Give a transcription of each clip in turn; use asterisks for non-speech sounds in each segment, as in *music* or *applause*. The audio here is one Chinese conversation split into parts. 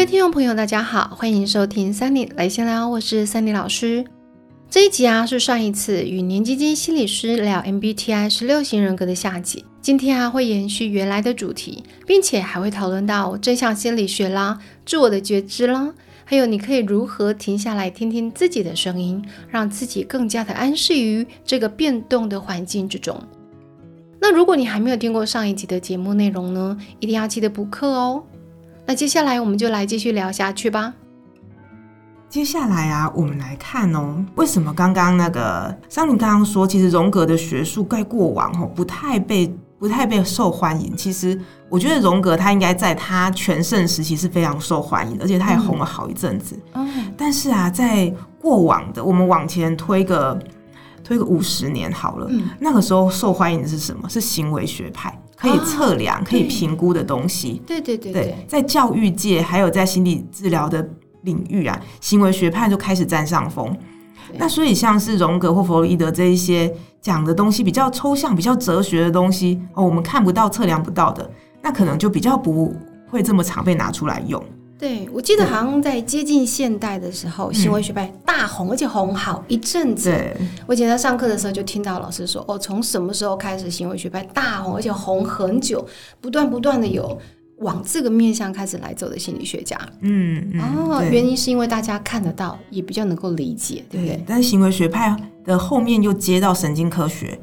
各位听众朋友，大家好，欢迎收听 Sunny 来闲聊，我是 Sunny 老师。这一集啊是上一次与年基金心理师聊 MBTI 十六型人格的下集，今天啊会延续原来的主题，并且还会讨论到正向心理学啦、自我的觉知啦，还有你可以如何停下来听听自己的声音，让自己更加的安适于这个变动的环境之中。那如果你还没有听过上一集的节目内容呢，一定要记得补课哦。那接下来我们就来继续聊下去吧。接下来啊，我们来看哦，为什么刚刚那个桑尼刚刚说，其实荣格的学术在过往哦不太被不太被受欢迎。其实我觉得荣格他应该在他全盛时期是非常受欢迎的，而且他也红了好一阵子。嗯，但是啊，在过往的我们往前推个推个五十年好了，那个时候受欢迎的是什么？是行为学派。可以测量、可以评估的东西，对对对对，在教育界还有在心理治疗的领域啊，行为学派就开始占上风。那所以像是荣格或弗洛伊德这一些讲的东西比较抽象、比较哲学的东西哦，我们看不到、测量不到的，那可能就比较不会这么常被拿出来用。对，我记得好像在接近现代的时候，行为学派大红，而且红好一阵子。我以前在上课的时候就听到老师说：“哦，从什么时候开始行为学派大红，而且红很久，不断不断的有往这个面向开始来走的心理学家。”嗯，哦，原因是因为大家看得到，也比较能够理解，对不对？但是行为学派的后面又接到神经科学，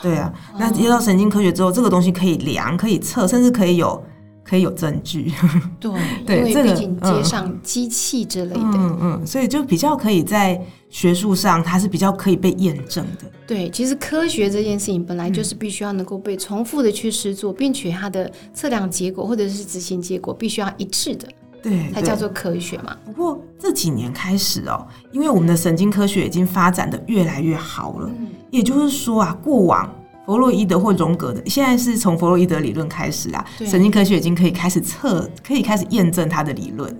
对啊，那接到神经科学之后，这个东西可以量，可以测，甚至可以有。可以有证据，对，*laughs* 对，因为毕竟接上机器之类的，嗯嗯，所以就比较可以在学术上，它是比较可以被验证的。对，其实科学这件事情本来就是必须要能够被重复的去试做，并且它的测量结果或者是执行结果必须要一致的，对，才叫做科学嘛。不过这几年开始哦，因为我们的神经科学已经发展的越来越好了，也就是说啊，过往。弗洛伊德或荣格的，现在是从弗洛伊德理论开始啊，神经科学已经可以开始测，可以开始验证他的理论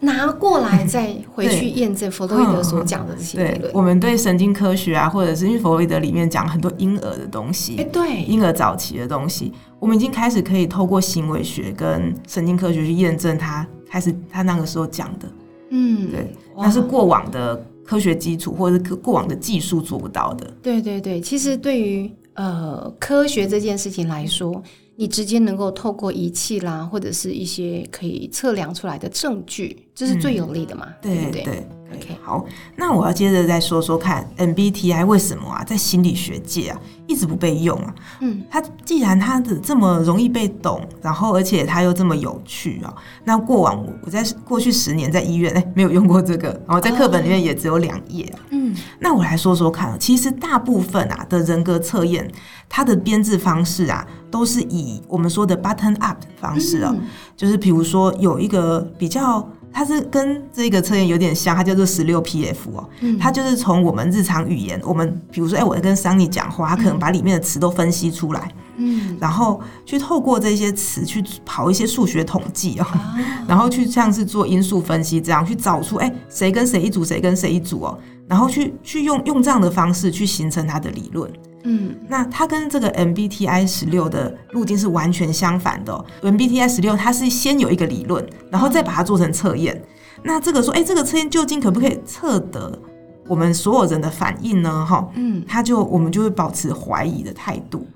拿过来再回去验证弗洛伊德所讲的这些理论。我们对神经科学啊，或者是因为弗洛伊德里面讲很多婴儿的东西，哎，对，婴儿早期的东西，我们已经开始可以透过行为学跟神经科学去验证他开始他那个时候讲的。嗯，对，那是过往的科学基础或者是过往的技术做不到的。对对对，其实对于呃，科学这件事情来说，你直接能够透过仪器啦，或者是一些可以测量出来的证据，这是最有利的嘛？对对对。OK，好，那我要接着再说说看，MBTI 为什么啊，在心理学界啊一直不被用啊？嗯，它既然它的这么容易被懂，然后而且它又这么有趣啊，那过往我在过去十年在医院哎没有用过这个，然后在课本里面也只有两页。嗯，那我来说说看，其实大部分啊的人格测验，它的编制方式啊都是以我们说的 button up 的方式啊，就是比如说有一个比较。它是跟这个测验有点像，它叫做十六 PF 哦，它就是从我们日常语言，我们比如说，哎，我在跟桑尼讲话，他可能把里面的词都分析出来，嗯，然后去透过这些词去跑一些数学统计哦，*laughs* 然后去像是做因素分析，这样去找出，哎，谁跟谁一组，谁跟谁一组哦，然后去去用用这样的方式去形成它的理论。嗯，那它跟这个 MBTI 十六的路径是完全相反的。MBTI 十六它是先有一个理论，然后再把它做成测验。那这个说，哎，这个测验究竟可不可以测得我们所有人的反应呢？哈，嗯，他就我们就会保持怀疑的态度。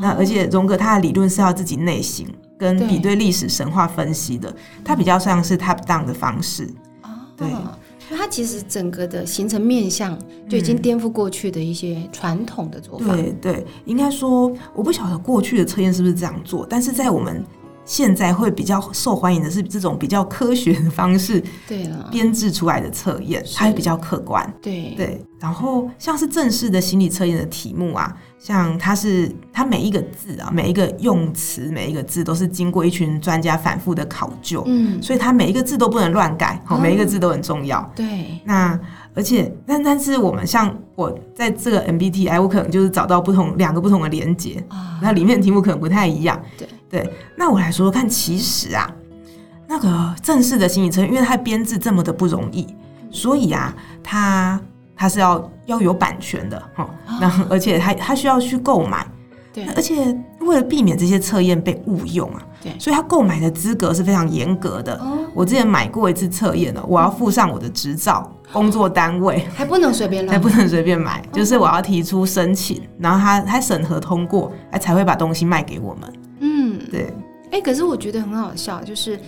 那而且荣格他的理论是要自己内省跟比对历史神话分析的，他比较像是 top down 的方式。对。*laughs* 它其实整个的形成面相就已经颠覆过去的一些传统的做法。对对，应该说我不晓得过去的测验是不是这样做，但是在我们现在会比较受欢迎的是这种比较科学的方式，对了，编制出来的测验，它会比较客观。对对，然后像是正式的心理测验的题目啊。像它是它每一个字啊，每一个用词，每一个字都是经过一群专家反复的考究，嗯，所以它每一个字都不能乱改，好，每一个字都很重要。对，那而且但但是我们像我在这个 MBTI，我可能就是找到不同两个不同的连接啊，那里面的题目可能不太一样。对对，那我来说说看，其实啊，那个正式的心理测验，因为它编制这么的不容易，所以啊，它。它是要要有版权的哈，那而且它它需要去购买，对，而且为了避免这些测验被误用啊，对，所以他购买的资格是非常严格的。哦，我之前买过一次测验了，我要附上我的执照、工作单位，还不能随便还不能随便买，就是我要提出申请，然后他他审核通过，哎才会把东西卖给我们。嗯，对。哎，可是我觉得很好笑，就是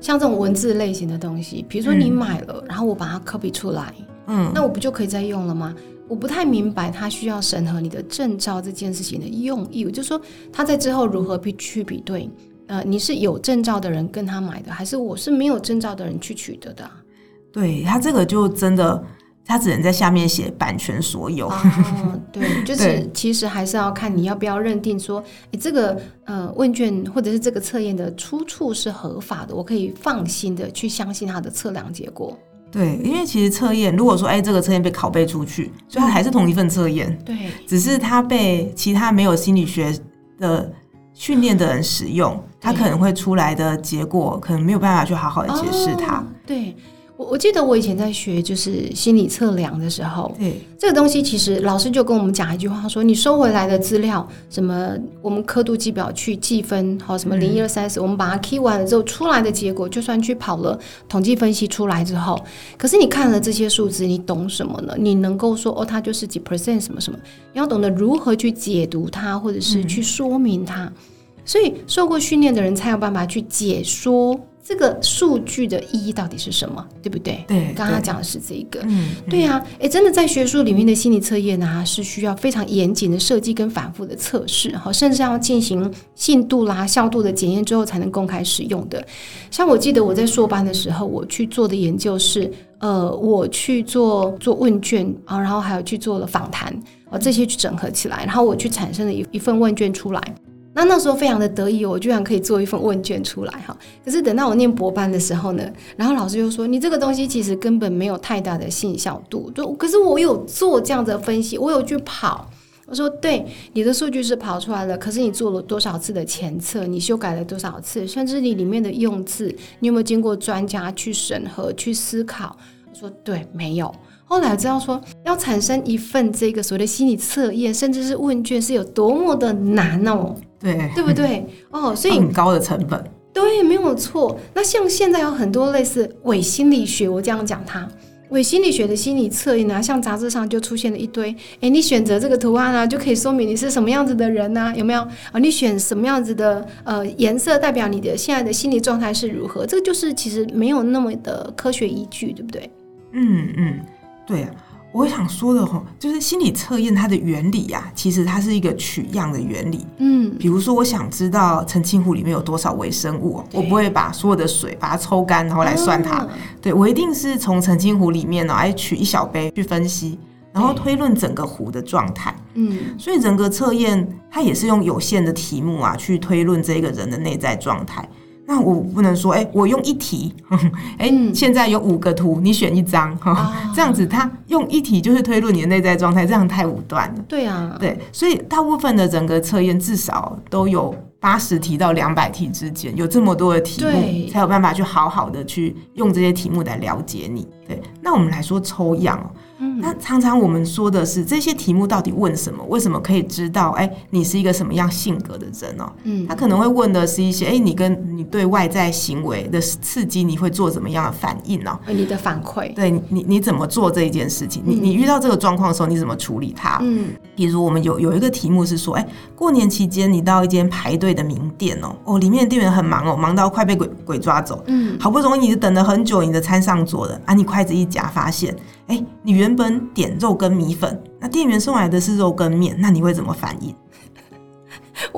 像这种文字类型的东西，比如说你买了，然后我把它 copy 出来，嗯，那我不就可以再用了吗？我不太明白他需要审核你的证照这件事情的用意，我就说他在之后如何去去比对，呃，你是有证照的人跟他买的，还是我是没有证照的人去取得的？对他这个就真的，他只能在下面写版权所有。*laughs* 对，就是其实还是要看你要不要认定说，哎，这个呃问卷或者是这个测验的出处是合法的，我可以放心的去相信他的测量结果。对，因为其实测验，如果说哎，这个测验被拷贝出去，所以它还是同一份测验，对，只是它被其他没有心理学的训练的人使用，它可能会出来的结果，可能没有办法去好好的解释它，对。我我记得我以前在学就是心理测量的时候，对这个东西，其实老师就跟我们讲一句话，说你收回来的资料，什么我们刻度计表去计分，好什么零一二三四，我们把它 key 完了之后，出来的结果，就算去跑了统计分析出来之后，可是你看了这些数字，你懂什么呢？你能够说哦，它就是几 percent 什么什么？你要懂得如何去解读它，或者是去说明它。所以受过训练的人才有办法去解说。这个数据的意义到底是什么？对不对？对，刚刚讲的是这一个。嗯，对呀，哎，真的在学术里面的心理测验呢，是需要非常严谨的设计跟反复的测试，哈，甚至要进行信度啦、效度的检验之后才能公开使用的。像我记得我在硕班的时候，我去做的研究是，呃，我去做做问卷啊，然后还有去做了访谈啊，这些去整合起来，然后我去产生了一一份问卷出来。那那时候非常的得意，我居然可以做一份问卷出来哈。可是等到我念博班的时候呢，然后老师就说：“你这个东西其实根本没有太大的信效度。”就可是我有做这样的分析，我有去跑。我说：“对，你的数据是跑出来了，可是你做了多少次的前测？你修改了多少次？甚至你里面的用字，你有没有经过专家去审核、去思考？”我说：“对，没有。”后来知道说，要产生一份这个所谓的心理测验，甚至是问卷，是有多么的难哦。对，对不对？哦，所以很高的成本。对，没有错。那像现在有很多类似伪心理学，我这样讲它，伪心理学的心理测验啊，像杂志上就出现了一堆。哎，你选择这个图案啊，就可以说明你是什么样子的人呢？有没有啊？你选什么样子的呃颜色，代表你的现在的心理状态是如何？这个就是其实没有那么的科学依据，对不对？嗯嗯，对。我想说的哈，就是心理测验它的原理呀，其实它是一个取样的原理。嗯，比如说我想知道澄清湖里面有多少微生物，我不会把所有的水把它抽干，然后来算它。对我一定是从澄清湖里面呢，来取一小杯去分析，然后推论整个湖的状态。嗯，所以人格测验它也是用有限的题目啊，去推论这个人的内在状态。那我不能说，哎，我用一题，*laughs* 哎，现在有五个图，你选一张哈，这样子，他用一题就是推论你的内在状态，这样太武断了。对啊，对，所以大部分的整个测验至少都有八十题到两百题之间，有这么多的题目，才有办法去好好的去用这些题目来了解你。对，那我们来说抽样。那常常我们说的是这些题目到底问什么？为什么可以知道？哎，你是一个什么样性格的人哦？嗯，他可能会问的是一些，哎，你跟你对外在行为的刺激，你会做怎么样的反应呢？你的反馈，对你，你怎么做这一件事情？你你遇到这个状况的时候，你怎么处理它？嗯，比如我们有有一个题目是说，哎，过年期间你到一间排队的名店哦，哦，里面的店员很忙哦，忙到快被鬼鬼抓走。嗯，好不容易你等了很久，你的餐上桌了，啊，你筷子一夹，发现。哎，你原本点肉跟米粉，那店员送来的是肉跟面，那你会怎么反应？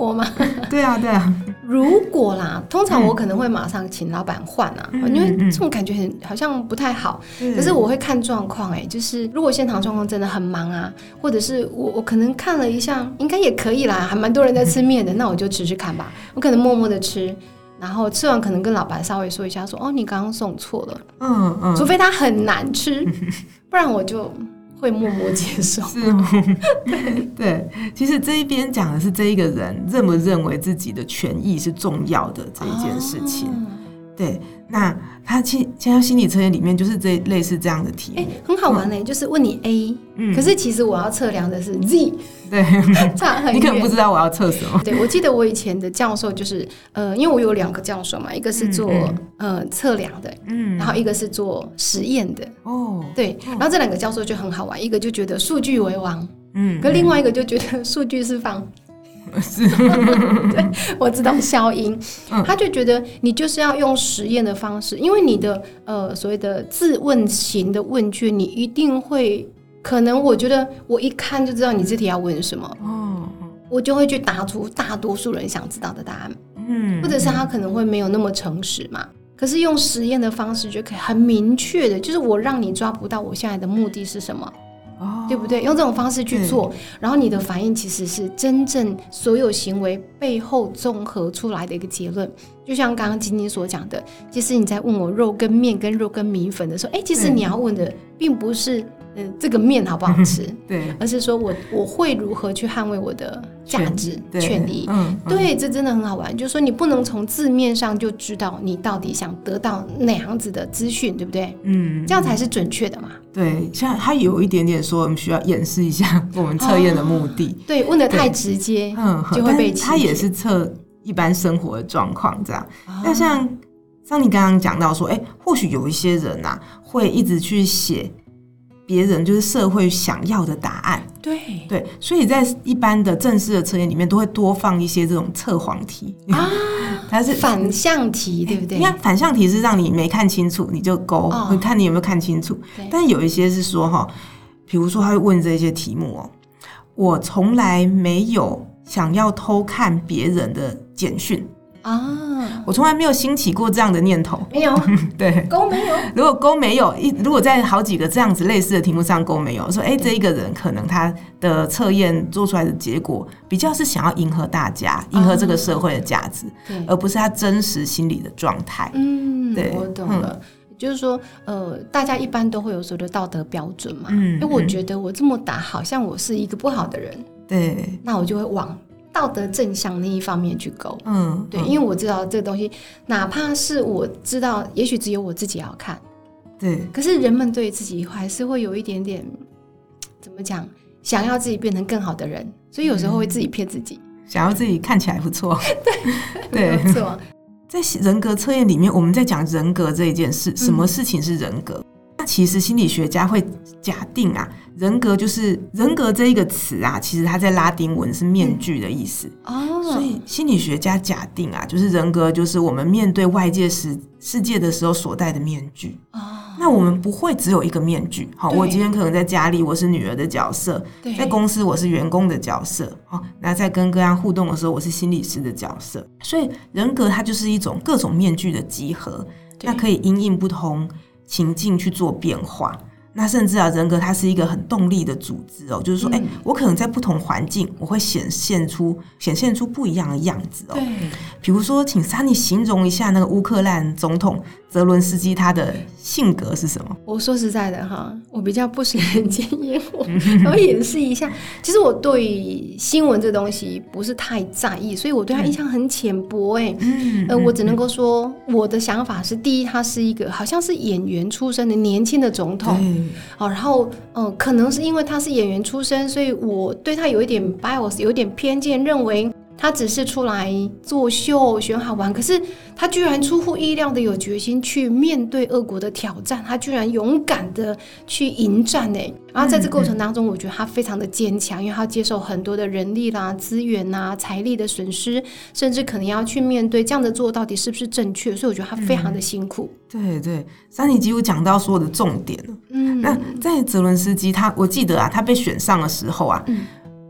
我吗？*laughs* 对啊，对啊。如果啦，通常我可能会马上请老板换啊，因为这种感觉很好像不太好。可是我会看状况，哎，就是如果现场状况真的很忙啊，或者是我我可能看了一下，应该也可以啦，还蛮多人在吃面的，*laughs* 那我就吃吃看吧。我可能默默的吃。然后吃完可能跟老板稍微说一下，说哦，你刚刚送错了，嗯嗯，除非它很难吃，*laughs* 不然我就会默默接受。*laughs* 是，*laughs* 对对，其实这一边讲的是这一个人认不认为自己的权益是重要的这一件事情。对，那他其现在心理测验里面就是这类似这样的题，哎，很好玩呢，就是问你 A，嗯，可是其实我要测量的是 Z，*laughs* 对，差很 *laughs* 你可能不知道我要测什么。对，我记得我以前的教授就是，呃，因为我有两个教授嘛，一个是做呃测量的，嗯，然后一个是做实验的，哦，对，然后这两个教授就很好玩，一个就觉得数据为王，嗯，可另外一个就觉得数据是放。是，*laughs* 对，我知道消音，他就觉得你就是要用实验的方式，因为你的呃所谓的自问型的问卷，你一定会可能，我觉得我一看就知道你这题要问什么，哦，我就会去答出大多数人想知道的答案，嗯，或者是他可能会没有那么诚实嘛，可是用实验的方式就可以很明确的，就是我让你抓不到我现在的目的是什么。对不对？用这种方式去做，然后你的反应其实是真正所有行为背后综合出来的一个结论。就像刚刚晶晶所讲的，其实你在问我肉跟面跟肉跟米粉的时候，哎，其实你要问的并不是。嗯，这个面好不好吃？*laughs* 对，而是说我我会如何去捍卫我的价值、权利？嗯，对，这真的很好玩。就是说，你不能从字面上就知道你到底想得到哪样子的资讯，对不对？嗯，这样才是准确的嘛。对，像他有一点点说，我们需要演示一下 *laughs* 我们测验的目的。对，问的太直接，嗯，就会被他也是测一般生活的状况这样。那像像你刚刚讲到说，哎，或许有一些人呐，会一直去写。别人就是社会想要的答案，对对，所以在一般的正式的测验里面，都会多放一些这种测谎题啊，它是反向题，对不对？你看反向题是让你没看清楚你就勾，会看你有没有看清楚。但有一些是说哈，比如说他会问这些题目哦，我从来没有想要偷看别人的简讯。啊，我从来没有兴起过这样的念头，没有，*laughs* 对，勾没有。如果勾没有，一如果在好几个这样子类似的题目上勾没有，说哎，这一个人可能他的测验做出来的结果比较是想要迎合大家，迎合这个社会的价值，而不是他真实心理的状态。嗯，对，我懂了。就是说，呃，大家一般都会有所谓的道德标准嘛。嗯，因为我觉得我这么打，好像我是一个不好的人。对，那我就会往。道德正向那一方面去勾，嗯，对，因为我知道这个东西，哪怕是我知道，也许只有我自己要看，对，可是人们对自己还是会有一点点，怎么讲，想要自己变成更好的人，所以有时候会自己骗自己，想要自己看起来不错，*laughs* *laughs* 对，没错。在人格测验里面，我们在讲人格这一件事，什么事情是人格？那其实心理学家会假定啊。人格就是人格这一个词啊，其实它在拉丁文是面具的意思哦。所以心理学家假定啊，就是人格就是我们面对外界世世界的时候所戴的面具哦。那我们不会只有一个面具。好，我今天可能在家里我是女儿的角色，在公司我是员工的角色。好，那在跟各样互动的时候，我是心理师的角色。所以人格它就是一种各种面具的集合，那可以因应不同情境去做变化。那甚至啊，人格它是一个很动力的组织哦，就是说，哎，我可能在不同环境，我会显现出显现出不一样的样子哦。对，比如说，请莎妮形容一下那个乌克兰总统。泽伦斯基他的性格是什么？我说实在的哈，我比较不食人间烟火，*laughs* 我演示一下。其实我对新闻这东西不是太在意，所以我对他印象很浅薄。哎，呃，我只能够说，我的想法是：第一，他是一个好像是演员出身的年轻的总统。哦，然后，嗯，可能是因为他是演员出身，所以我对他有一点 bias，有一点偏见，认为。他只是出来作秀、选好玩，可是他居然出乎意料的有决心去面对俄国的挑战，他居然勇敢的去迎战呢。然后在这过程当中，我觉得他非常的坚强，因为他接受很多的人力啦、资源呐、财力的损失，甚至可能要去面对这样的做到底是不是正确，所以我觉得他非常的辛苦。对对，三里几乎讲到所有的重点了。嗯，那在泽伦斯基，他我记得啊，他被选上的时候啊。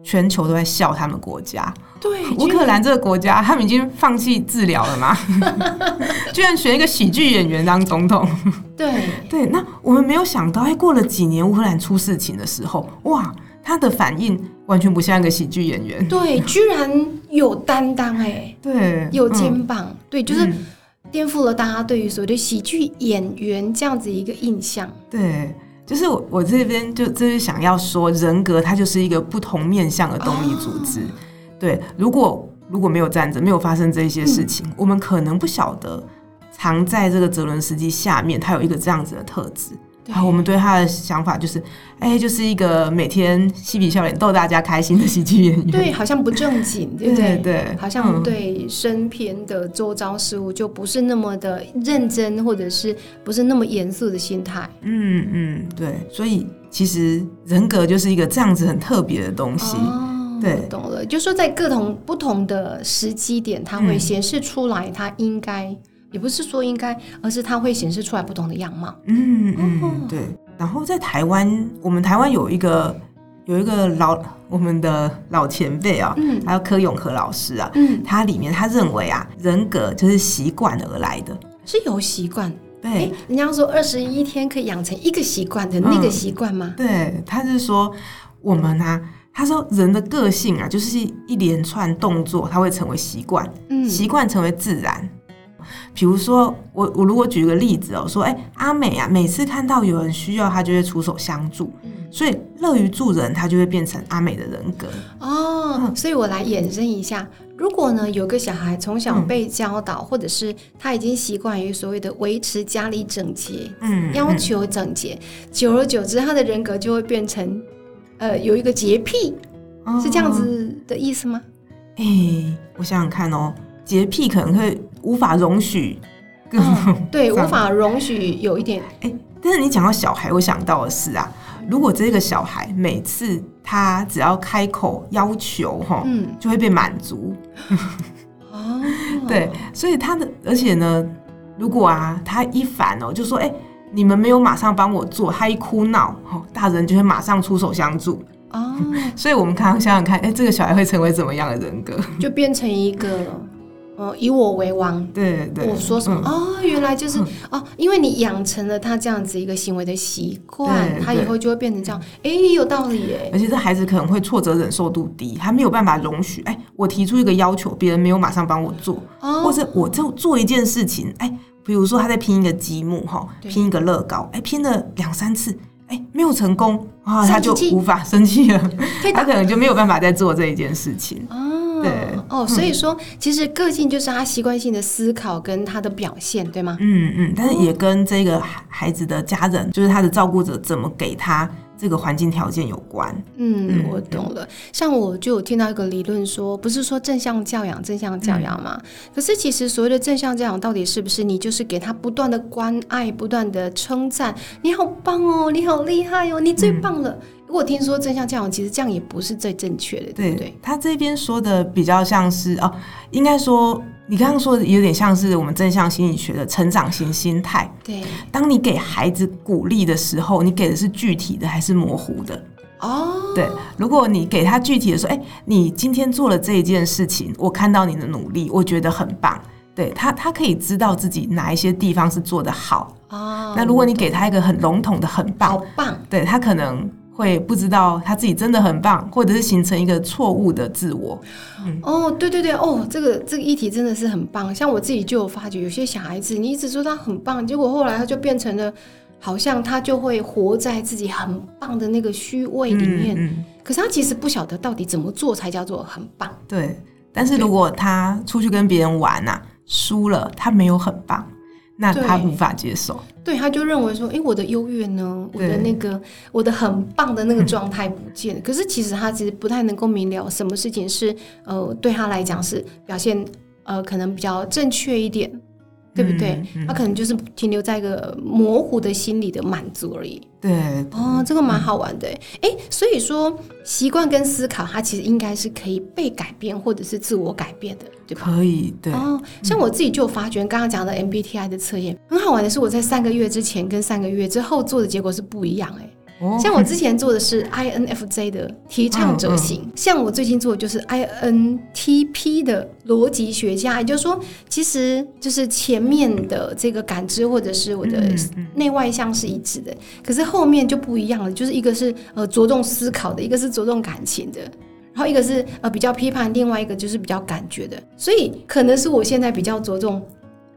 全球都在笑他们国家，对乌克兰这个国家，他们已经放弃治疗了吗？*laughs* *laughs* 居然选一个喜剧演员当总统，对 *laughs* 对。那我们没有想到，哎，过了几年乌克兰出事情的时候，哇，他的反应完全不像一个喜剧演员，对，居然有担当，哎，对，有肩膀，对，就是颠覆了大家对于所谓的喜剧演员这样子一个印象，对。就是我我这边就就是想要说，人格它就是一个不同面向的动力组织。对，如果如果没有战争，没有发生这些事情，我们可能不晓得藏在这个泽伦斯基下面，他有一个这样子的特质。好，我们对他的想法就是，哎，就是一个每天嬉皮笑脸逗大家开心的喜剧演员。对，好像不正经，对不对？对，好像对身边的周遭事物就不是那么的认真，或者是不是那么严肃的心态。嗯嗯，对。所以其实人格就是一个这样子很特别的东西。对，懂了。就是说在各同不同的时机点，它会显示出来，它应该。也不是说应该，而是它会显示出来不同的样貌。嗯嗯，对。然后在台湾，我们台湾有一个有一个老我们的老前辈啊，嗯，还有柯永和老师啊，嗯，他里面他认为啊，人格就是习惯而来的，是有习惯。对，人家说二十一天可以养成一个习惯的那个习惯吗？对，他是说我们啊，他说人的个性啊，就是一连串动作，它会成为习惯，嗯，习惯成为自然。比如说，我我如果举一个例子哦，说，哎，阿美啊，每次看到有人需要，她就会出手相助，所以乐于助人，她就会变成阿美的人格哦。所以我来延伸一下，如果呢，有个小孩从小被教导，或者是他已经习惯于所谓的维持家里整洁，嗯，要求整洁，久而久之，他的人格就会变成，呃，有一个洁癖，是这样子的意思吗？哎，我想想看哦。洁癖可能会无法容许，对，无法容许有一点哎。但是你讲到小孩，我想到的是啊，如果这个小孩每次他只要开口要求哈，嗯，就会被满足。哦，*laughs* 对，所以他的，而且呢，如果啊他一烦哦，就说哎，你们没有马上帮我做，他一哭闹，大人就会马上出手相助。哦，*laughs* 所以我们看想想看，哎，这个小孩会成为怎么样的人格？就变成一个。呃，以我为王，对对，我说什么哦，原来就是哦，因为你养成了他这样子一个行为的习惯，他以后就会变成这样，哎，有道理哎。而且这孩子可能会挫折忍受度低，他没有办法容许，哎，我提出一个要求，别人没有马上帮我做，或者我就做一件事情，哎，比如说他在拼一个积木哈，拼一个乐高，哎，拼了两三次，哎，没有成功啊，他就无法生气了，*laughs* 他可能就没有办法再做这一件事情。对。哦，所以说其实个性就是他习惯性的思考跟他的表现，对吗？嗯嗯，但是也跟这个孩子的家人，就是他的照顾者怎么给他这个环境条件有关。嗯，我懂了。像我就有听到一个理论说，不是说正向教养，正向教养嘛？可是其实所谓的正向教养，到底是不是你就是给他不断的关爱，不断的称赞，你好棒哦，你好厉害哦，你最棒了。如果听说正向教养，其实这样也不是最正确的，对不对？他这边说的比较像是哦，应该说你刚刚说的有点像是我们正向心理学的成长型心态。对，当你给孩子鼓励的时候，你给的是具体的还是模糊的？哦，对。如果你给他具体的说，哎，你今天做了这一件事情，我看到你的努力，我觉得很棒。对他，他可以知道自己哪一些地方是做的好。哦，那如果你给他一个很笼统的很棒，好棒，对他可能。会不知道他自己真的很棒，或者是形成一个错误的自我。哦，对对对，哦，这个这个议题真的是很棒。像我自己就有发觉，有些小孩子你一直说他很棒，结果后来他就变成了，好像他就会活在自己很棒的那个虚位里面。可是他其实不晓得到底怎么做才叫做很棒。对，但是如果他出去跟别人玩呐，输了，他没有很棒。那他无法接受，对，他就认为说，哎，我的优越呢，我的那个，我的很棒的那个状态不见。可是其实他其实不太能够明了什么事情是，呃，对他来讲是表现，呃，可能比较正确一点。对不对？他可能就是停留在一个模糊的心理的满足而已。对，哦，这个蛮好玩的。哎，所以说习惯跟思考，它其实应该是可以被改变或者是自我改变的，对吧？可以，对。哦，像我自己就发觉，刚刚讲的 MBTI 的测验很好玩的是，我在三个月之前跟三个月之后做的结果是不一样。哎。像我之前做的是 INFJ 的提倡者型，像我最近做的就是 INTP 的逻辑学家，也就是说，其实就是前面的这个感知或者是我的内外向是一致的，可是后面就不一样了，就是一个是呃着重思考的，一个是着重感情的，然后一个是呃比较批判，另外一个就是比较感觉的，所以可能是我现在比较着重，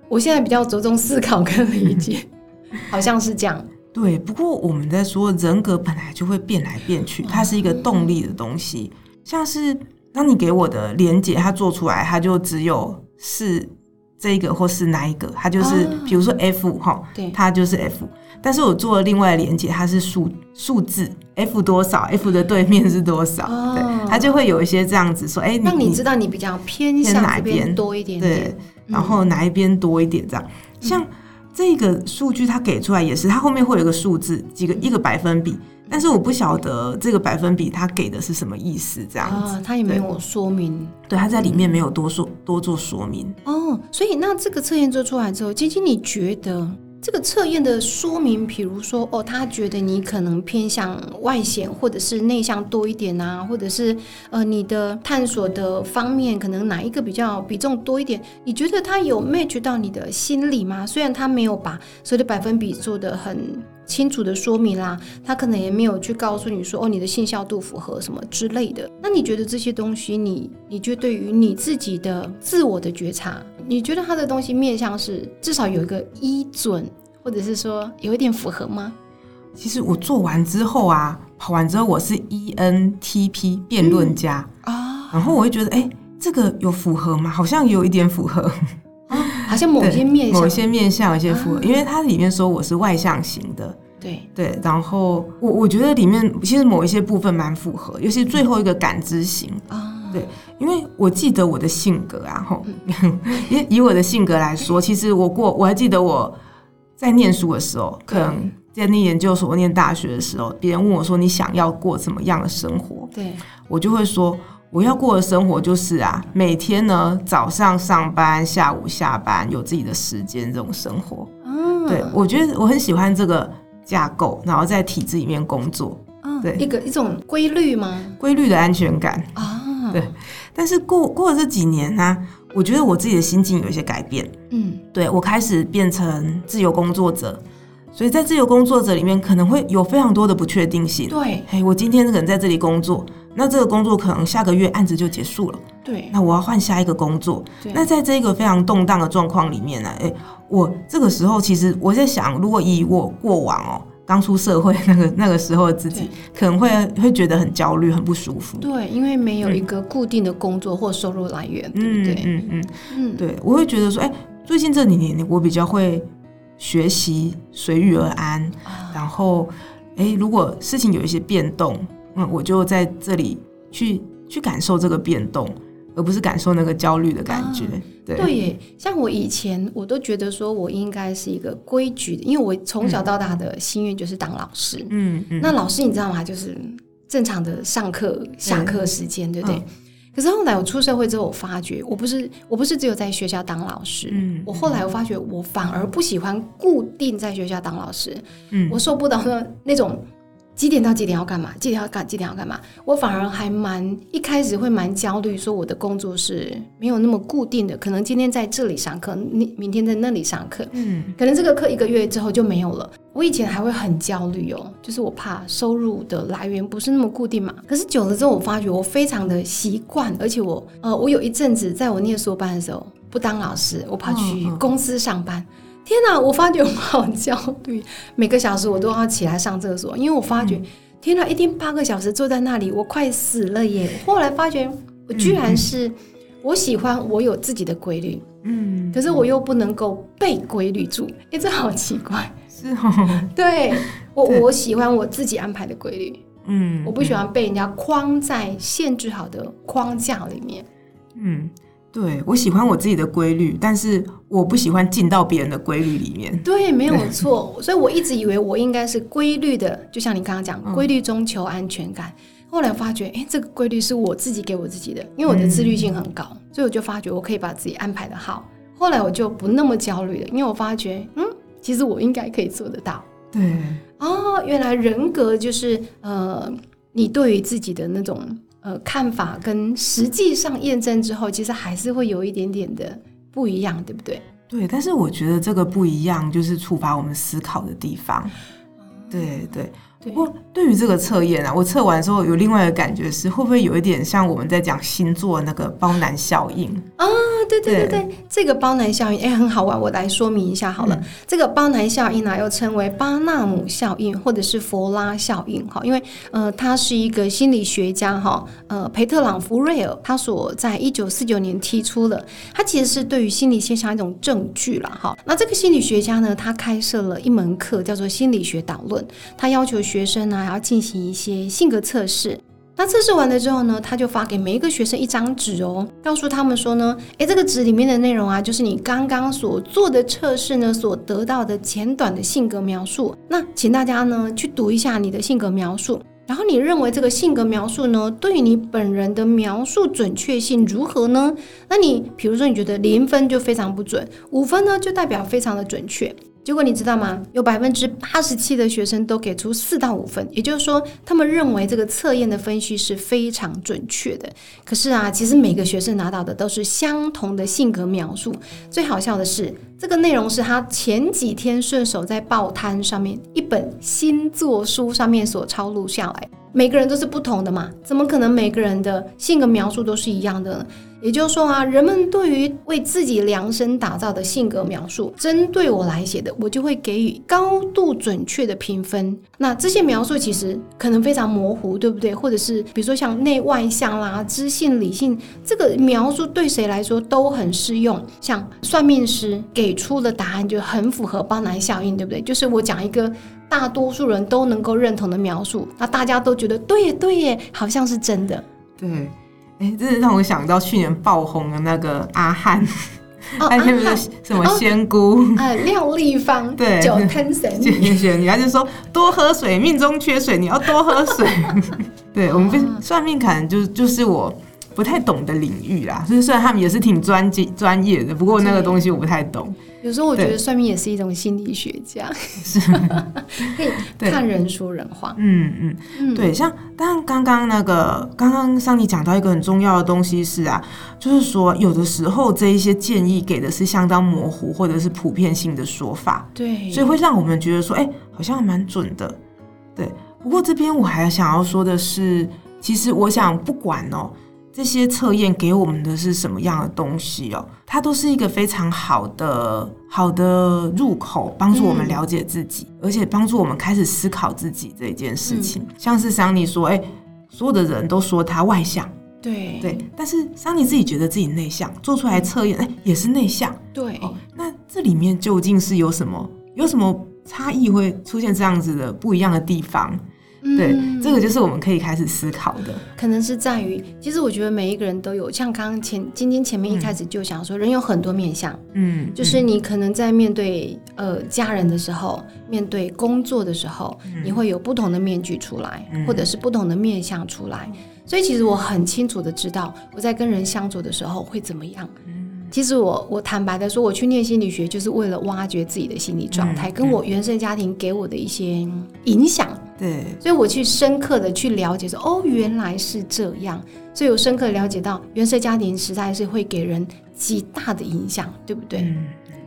我现在比较着重思考跟理解，*laughs* 好像是这样。对，不过我们在说人格本来就会变来变去，它是一个动力的东西。像是当你给我的连接，它做出来，它就只有是这个或是哪一个，它就是比如说 F 哈，对，它就是 F。但是我做了另外连接，它是数数字 F 多少，F 的对面是多少，对，它就会有一些这样子说，哎，让你知道你比较偏向哪边多一点，对，然后哪一边多一点这样。像这个数据它给出来也是，它后面会有一个数字，几个一个百分比，但是我不晓得这个百分比它给的是什么意思，这样子，它也没有说明，对，它在里面没有多说多做说明。哦，所以那这个测验做出来之后，晶晶你觉得？这个测验的说明，比如说哦，他觉得你可能偏向外显或者是内向多一点啊，或者是呃你的探索的方面可能哪一个比较比重多一点？你觉得他有 match 到你的心理吗？虽然他没有把所有的百分比做得很。清楚的说明啦，他可能也没有去告诉你说哦，你的性效度符合什么之类的。那你觉得这些东西，你你觉得对于你自己的自我的觉察，你觉得他的东西面向是至少有一个依准，或者是说有一点符合吗？其实我做完之后啊，跑完之后我是 ENTP 辩论家啊，然后我会觉得哎，这个有符合吗？好像有一点符合。好像某些面某些面相有些符合，因为它里面说我是外向型的，对。对，然后我我觉得里面其实某一些部分蛮符合，尤其最后一个感知型。啊，对，因为我记得我的性格啊，吼，*laughs* 以以我的性格来说，*laughs* 其实我过我还记得我在念书的时候，可能在念研究所、念大学的时候，别人问我说你想要过怎么样的生活，对。我就会说。我要过的生活就是啊，每天呢早上上班，下午下班，有自己的时间这种生活。嗯，对我觉得我很喜欢这个架构，然后在体制里面工作。嗯，对，一个一种规律吗？规律的安全感啊。对，但是过过了这几年呢，我觉得我自己的心境有一些改变。嗯，对我开始变成自由工作者。所以在自由工作者里面，可能会有非常多的不确定性。对，哎，我今天可能在这里工作，那这个工作可能下个月案子就结束了。对，那我要换下一个工作。那在这个非常动荡的状况里面呢，哎，我这个时候其实我在想，如果以我过往哦，刚出社会那个 *laughs* 那个时候的自己，可能会会觉得很焦虑、很不舒服。对，因为没有一个固定的工作或收入来源，对不对？嗯嗯嗯，对，我会觉得说，哎，最近这几年我比较会。学习随遇而安，然后，哎，如果事情有一些变动，嗯，我就在这里去去感受这个变动，而不是感受那个焦虑的感觉。对，对耶，像我以前我都觉得说我应该是一个规矩的，因为我从小到大的心愿就是当老师。嗯嗯，那老师你知道吗？就是正常的上课下课时间，对不对？可是后来我出社会之后，我发觉我不是我不是只有在学校当老师，嗯，我后来我发觉我反而不喜欢固定在学校当老师，嗯，我受不了那那种。几点到几点要干嘛？几点要干？几点要干嘛？我反而还蛮一开始会蛮焦虑，说我的工作是没有那么固定的，可能今天在这里上课，明明天在那里上课，嗯，可能这个课一个月之后就没有了。我以前还会很焦虑哦，就是我怕收入的来源不是那么固定嘛。可是久了之后，我发觉我非常的习惯，而且我呃，我有一阵子在我念书班的时候不当老师，我跑去公司上班。天哪！我发觉我好焦虑，每个小时我都要起来上厕所，因为我发觉，天哪，一天八个小时坐在那里，我快死了耶！后来发觉，我居然是我喜欢我有自己的规律，嗯，可是我又不能够被规律住，哎，这好奇怪，是哦，*laughs* 对我我喜欢我自己安排的规律，嗯，我不喜欢被人家框在限制好的框架里面，嗯。对，我喜欢我自己的规律，但是我不喜欢进到别人的规律里面。对，没有错。所以我一直以为我应该是规律的，就像你刚刚讲，规律中求安全感。后来发觉，哎，这个规律是我自己给我自己的，因为我的自律性很高，所以我就发觉我可以把自己安排的好。后来我就不那么焦虑了，因为我发觉，嗯，其实我应该可以做得到。对，哦，原来人格就是呃，你对于自己的那种。呃，看法跟实际上验证之后，其实还是会有一点点的不一样，对不对？对，但是我觉得这个不一样，就是触发我们思考的地方。对对，不过对于这个测验啊，我测完之后有另外一个感觉是，会不会有一点像我们在讲星座那个包男效应啊？对对对对，这个包男效应哎很好玩，我来说明一下好了。这个包男效应呢，又称为巴纳姆效应或者是佛拉效应哈，因为呃，他是一个心理学家哈，呃，培特朗福瑞尔他所在一九四九年提出的，他其实是对于心理现象一种证据了哈。那这个心理学家呢，他开设了一门课叫做心理学导论，他要求。学生呢，还要进行一些性格测试。那测试完了之后呢，他就发给每一个学生一张纸哦，告诉他们说呢，诶，这个纸里面的内容啊，就是你刚刚所做的测试呢，所得到的简短的性格描述。那请大家呢去读一下你的性格描述，然后你认为这个性格描述呢，对于你本人的描述准确性如何呢？那你比如说你觉得零分就非常不准，五分呢就代表非常的准确。结果你知道吗？有百分之八十七的学生都给出四到五分，也就是说，他们认为这个测验的分析是非常准确的。可是啊，其实每个学生拿到的都是相同的性格描述。最好笑的是，这个内容是他前几天顺手在报摊上面一本星座书上面所抄录下来。每个人都是不同的嘛，怎么可能每个人的性格描述都是一样的呢？也就是说啊，人们对于为自己量身打造的性格描述，针对我来写的，我就会给予高度准确的评分。那这些描述其实可能非常模糊，对不对？或者是比如说像内外向啦、知性理性，这个描述对谁来说都很适用。像算命师给出的答案就很符合包男效应，对不对？就是我讲一个大多数人都能够认同的描述，那大家都觉得对耶对耶，好像是真的。对。哎，真的让我想到去年爆红的那个阿汉，还 *laughs* 有那个什么仙姑，呃，廖丽芳，对，酒喷神，*laughs* 酒喷神你，他就说多喝水，命中缺水，你要多喝水。*laughs* 对我们算命，可能就就是我。不太懂的领域啦，就是虽然他们也是挺专精专业的，不过那个东西我不太懂。有时候我觉得算命也是一种心理学家，是 *laughs* 可以 *laughs* 看人说人话。嗯嗯，对，像但刚刚那个刚刚桑尼讲到一个很重要的东西是啊，就是说有的时候这一些建议给的是相当模糊或者是普遍性的说法，对，所以会让我们觉得说，哎，好像蛮准的。对，不过这边我还想要说的是，其实我想不管哦。这些测验给我们的是什么样的东西哦？它都是一个非常好的、好的入口，帮助我们了解自己，而且帮助我们开始思考自己这一件事情。像是桑尼说：“哎，所有的人都说他外向，对对，但是桑尼自己觉得自己内向，做出来测验，哎，也是内向。对，那这里面究竟是有什么？有什么差异会出现这样子的不一样的地方？”对，这个就是我们可以开始思考的。可能是在于，其实我觉得每一个人都有，像刚刚前今天前面一开始就想说，人有很多面相，嗯，就是你可能在面对呃家人的时候，面对工作的时候，你会有不同的面具出来，或者是不同的面相出来。所以其实我很清楚的知道，我在跟人相处的时候会怎么样。其实我我坦白的说，我去念心理学就是为了挖掘自己的心理状态，跟我原生家庭给我的一些影响。对，所以我去深刻的去了解，说哦，原来是这样。所以我深刻了解到，原生家庭实在是会给人极大的影响，对不对？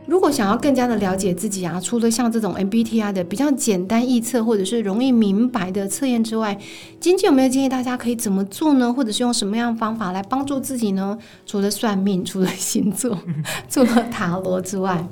如果想要更加的了解自己啊，除了像这种 MBTI 的比较简单易测或者是容易明白的测验之外，今天有没有建议大家可以怎么做呢？或者是用什么样的方法来帮助自己呢？除了算命，除了星座，*laughs* 除了塔罗之外，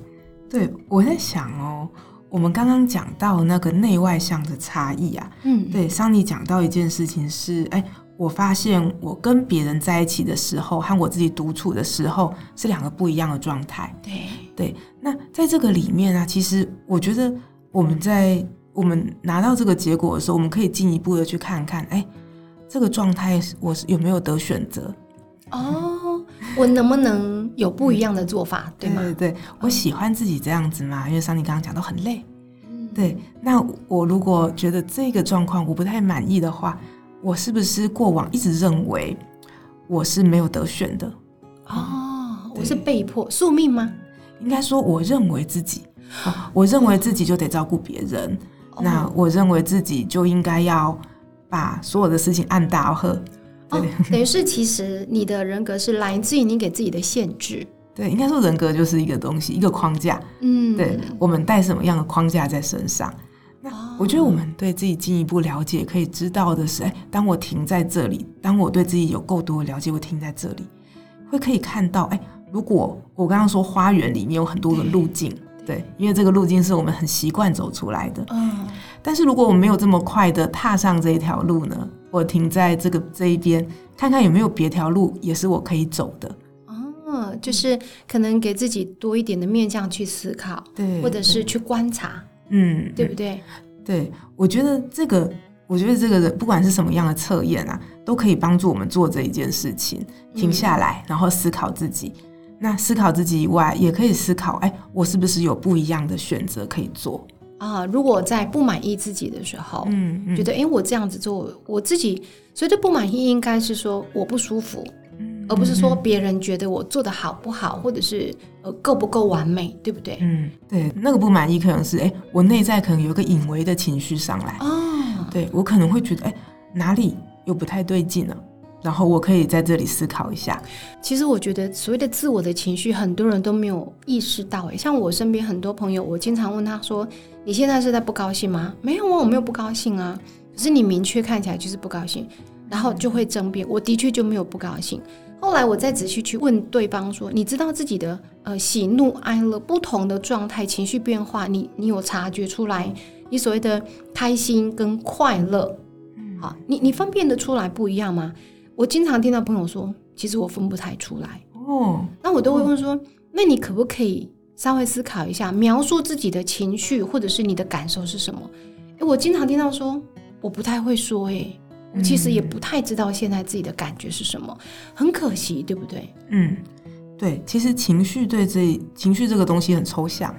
对我在想哦，我们刚刚讲到那个内外向的差异啊，嗯，对，桑尼讲到一件事情是，哎。我发现我跟别人在一起的时候，和我自己独处的时候是两个不一样的状态。对对，那在这个里面啊，其实我觉得我们在我们拿到这个结果的时候，我们可以进一步的去看看，哎，这个状态我是有没有得选择？哦，我能不能有不一样的做法？对吗？对对，我喜欢自己这样子嘛，因为桑尼刚刚讲到很累。嗯，对。那我如果觉得这个状况我不太满意的话，我是不是过往一直认为我是没有得选的？哦，我是被迫宿命吗？应该说，我认为自己，我认为自己就得照顾别人。那我认为自己就应该要把所有的事情按大喝。哦，等于是其实你的人格是来自于你给自己的限制。对，应该说人格就是一个东西，一个框架。嗯，对，我们带什么样的框架在身上？那。我觉得我们对自己进一步了解，可以知道的是，哎，当我停在这里，当我对自己有够多的了解，我停在这里，会可以看到，哎，如果我刚刚说花园里面有很多的路径，对，因为这个路径是我们很习惯走出来的，嗯，但是如果我没有这么快的踏上这一条路呢，我停在这个这一边，看看有没有别条路也是我可以走的。嗯，就是可能给自己多一点的面向去思考，对，或者是去观察，嗯，对不对？对，我觉得这个，我觉得这个不管是什么样的测验啊，都可以帮助我们做这一件事情，停下来，然后思考自己。那思考自己以外，也可以思考，哎，我是不是有不一样的选择可以做啊？如果在不满意自己的时候，嗯，觉得哎，我这样子做，我自己所以这不满意，应该是说我不舒服。而不是说别人觉得我做的好不好，或者是呃够不够完美，对不对？嗯，对，那个不满意可能是哎，我内在可能有一个隐微的情绪上来哦，对我可能会觉得哎哪里又不太对劲了，然后我可以在这里思考一下。其实我觉得所谓的自我的情绪，很多人都没有意识到哎，像我身边很多朋友，我经常问他说：“你现在是在不高兴吗？”没有啊，我没有不高兴啊，可是你明确看起来就是不高兴，然后就会争辩，我的确就没有不高兴。后来我再仔细去问对方说：“你知道自己的呃喜怒哀乐不同的状态、情绪变化，你你有察觉出来？你所谓的开心跟快乐，好，你你分辨得出来不一样吗？”我经常听到朋友说：“其实我分不太出来。”哦，那我都会问说：“那你可不可以稍微思考一下，描述自己的情绪或者是你的感受是什么？”哎，我经常听到说：“我不太会说。”哎。其实也不太知道现在自己的感觉是什么，很可惜，对不对？嗯，对。其实情绪对这情绪这个东西很抽象，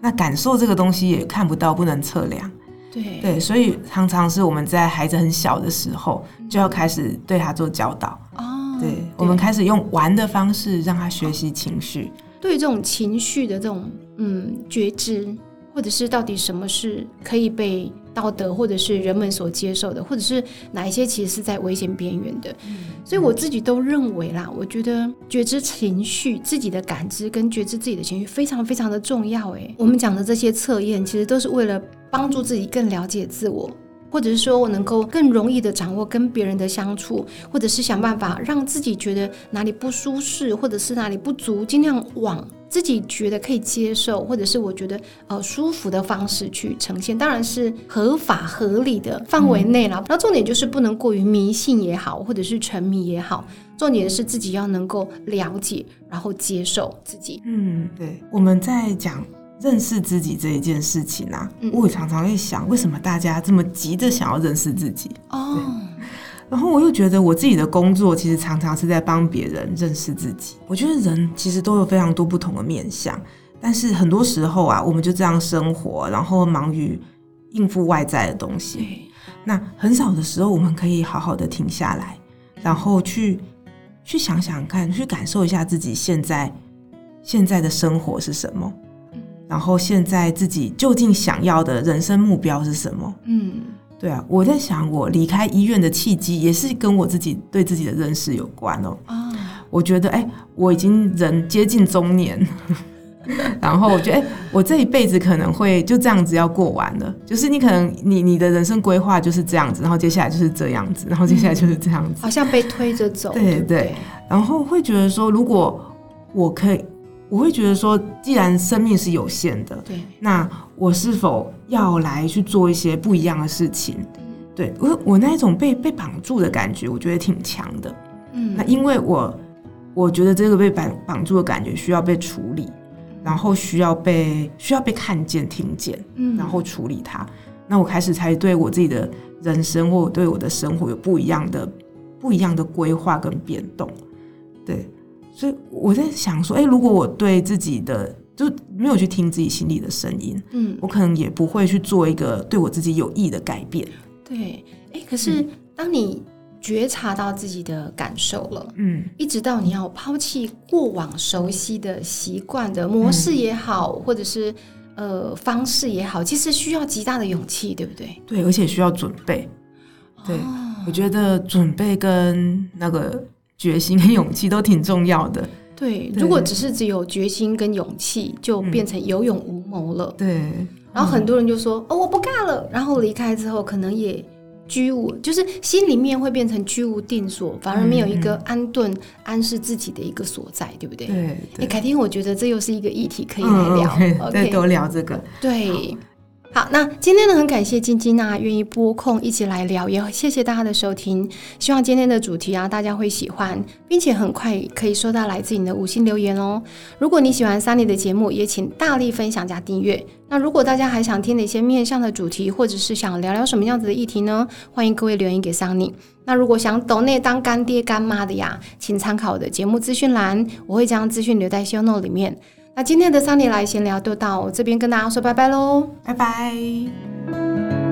那感受这个东西也看不到，不能测量。对对，所以常常是我们在孩子很小的时候就要开始对他做教导。哦，对，我们开始用玩的方式让他学习情绪，对这种情绪的这种嗯觉知。或者是到底什么是可以被道德或者是人们所接受的，或者是哪一些其实是在危险边缘的？所以我自己都认为啦，我觉得觉知情绪、自己的感知跟觉知自己的情绪非常非常的重要。诶，我们讲的这些测验，其实都是为了帮助自己更了解自我。或者是说我能够更容易的掌握跟别人的相处，或者是想办法让自己觉得哪里不舒适，或者是哪里不足，尽量往自己觉得可以接受，或者是我觉得呃舒服的方式去呈现，当然是合法合理的范围内了。那重点就是不能过于迷信也好，或者是沉迷也好，重点是自己要能够了解，然后接受自己。嗯，对，我们在讲。认识自己这一件事情啊，我也常常在想，为什么大家这么急着想要认识自己？哦，然后我又觉得我自己的工作其实常常是在帮别人认识自己。我觉得人其实都有非常多不同的面相，但是很多时候啊，我们就这样生活，然后忙于应付外在的东西。那很少的时候，我们可以好好的停下来，然后去去想想看，去感受一下自己现在现在的生活是什么。然后现在自己究竟想要的人生目标是什么？嗯，对啊，我在想，我离开医院的契机也是跟我自己对自己的认识有关哦。啊，我觉得，哎，我已经人接近中年，*laughs* 然后我觉得，哎，我这一辈子可能会就这样子要过完了。就是你可能你你的人生规划就是这样子，然后接下来就是这样子，然后接下来就是这样子，好像被推着走。对对，然后会觉得说，如果我可以。我会觉得说，既然生命是有限的，对，那我是否要来去做一些不一样的事情？对我，我那一种被被绑住的感觉，我觉得挺强的。嗯，那因为我我觉得这个被绑绑住的感觉需要被处理，然后需要被需要被看见、听见，嗯，然后处理它。那我开始才对我自己的人生或对我的生活有不一样的不一样的规划跟变动，对。所以我在想说，哎，如果我对自己的就没有去听自己心里的声音，嗯，我可能也不会去做一个对我自己有益的改变。对，哎，可是当你觉察到自己的感受了，嗯，一直到你要抛弃过往熟悉的习惯的模式也好，或者是呃方式也好，其实需要极大的勇气，对不对？对，而且需要准备。对，我觉得准备跟那个。决心跟勇气都挺重要的。对，如果只是只有决心跟勇气，就变成有勇无谋了。对，然后很多人就说哦我不干了，然后离开之后可能也居无，就是心里面会变成居无定所，反而没有一个安顿、安适自己的一个所在，对不对？对。哎，凯婷，我觉得这又是一个议题可以来聊，再多聊这个。对。好，那今天呢，很感谢晶晶啊，愿意拨空一起来聊，也谢谢大家的收听。希望今天的主题啊，大家会喜欢，并且很快可以收到来自你的五星留言哦。如果你喜欢 Sunny 的节目，也请大力分享加订阅。那如果大家还想听哪些面向的主题，或者是想聊聊什么样子的议题呢？欢迎各位留言给 Sunny。那如果想抖内当干爹干妈的呀，请参考我的节目资讯栏，我会将资讯留在 Show Note 里面。那今天的三里来闲聊就到，我这边跟大家说拜拜喽，拜拜。